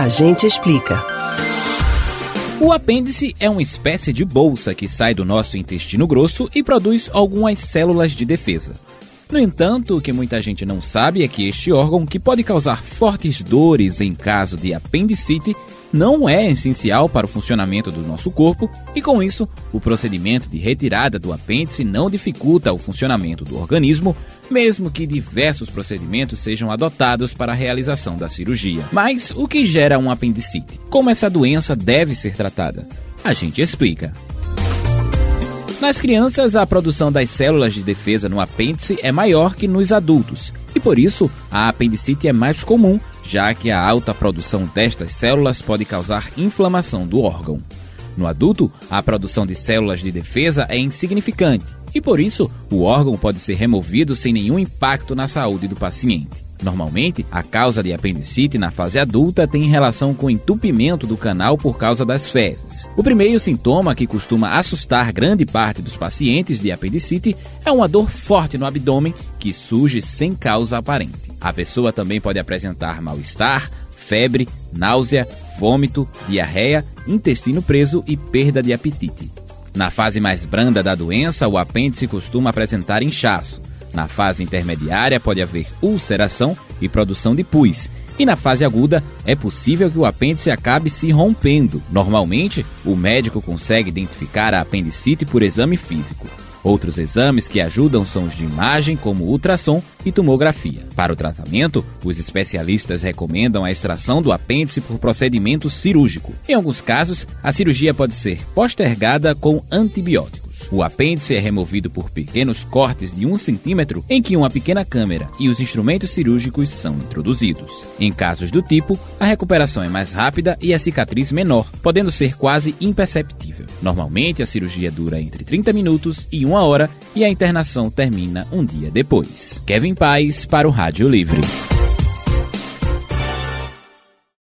A gente explica. O apêndice é uma espécie de bolsa que sai do nosso intestino grosso e produz algumas células de defesa. No entanto, o que muita gente não sabe é que este órgão, que pode causar fortes dores em caso de apendicite, não é essencial para o funcionamento do nosso corpo e, com isso, o procedimento de retirada do apêndice não dificulta o funcionamento do organismo, mesmo que diversos procedimentos sejam adotados para a realização da cirurgia. Mas o que gera um apendicite? Como essa doença deve ser tratada? A gente explica. Nas crianças, a produção das células de defesa no apêndice é maior que nos adultos, e por isso a apendicite é mais comum, já que a alta produção destas células pode causar inflamação do órgão. No adulto, a produção de células de defesa é insignificante, e por isso o órgão pode ser removido sem nenhum impacto na saúde do paciente. Normalmente, a causa de apendicite na fase adulta tem relação com entupimento do canal por causa das fezes. O primeiro sintoma que costuma assustar grande parte dos pacientes de apendicite é uma dor forte no abdômen que surge sem causa aparente. A pessoa também pode apresentar mal-estar, febre, náusea, vômito, diarreia, intestino preso e perda de apetite. Na fase mais branda da doença, o apêndice costuma apresentar inchaço. Na fase intermediária, pode haver ulceração e produção de pus. E na fase aguda, é possível que o apêndice acabe se rompendo. Normalmente, o médico consegue identificar a apendicite por exame físico. Outros exames que ajudam são os de imagem, como ultrassom e tomografia. Para o tratamento, os especialistas recomendam a extração do apêndice por procedimento cirúrgico. Em alguns casos, a cirurgia pode ser postergada com O apêndice é removido por pequenos cortes de um centímetro em que uma pequena câmera e os instrumentos cirúrgicos são introduzidos. Em casos do tipo, a recuperação é mais rápida e a cicatriz menor, podendo ser quase imperceptível. Normalmente, a cirurgia dura entre 30 minutos e uma hora e a internação termina um dia depois. Kevin Paz para o Rádio Livre.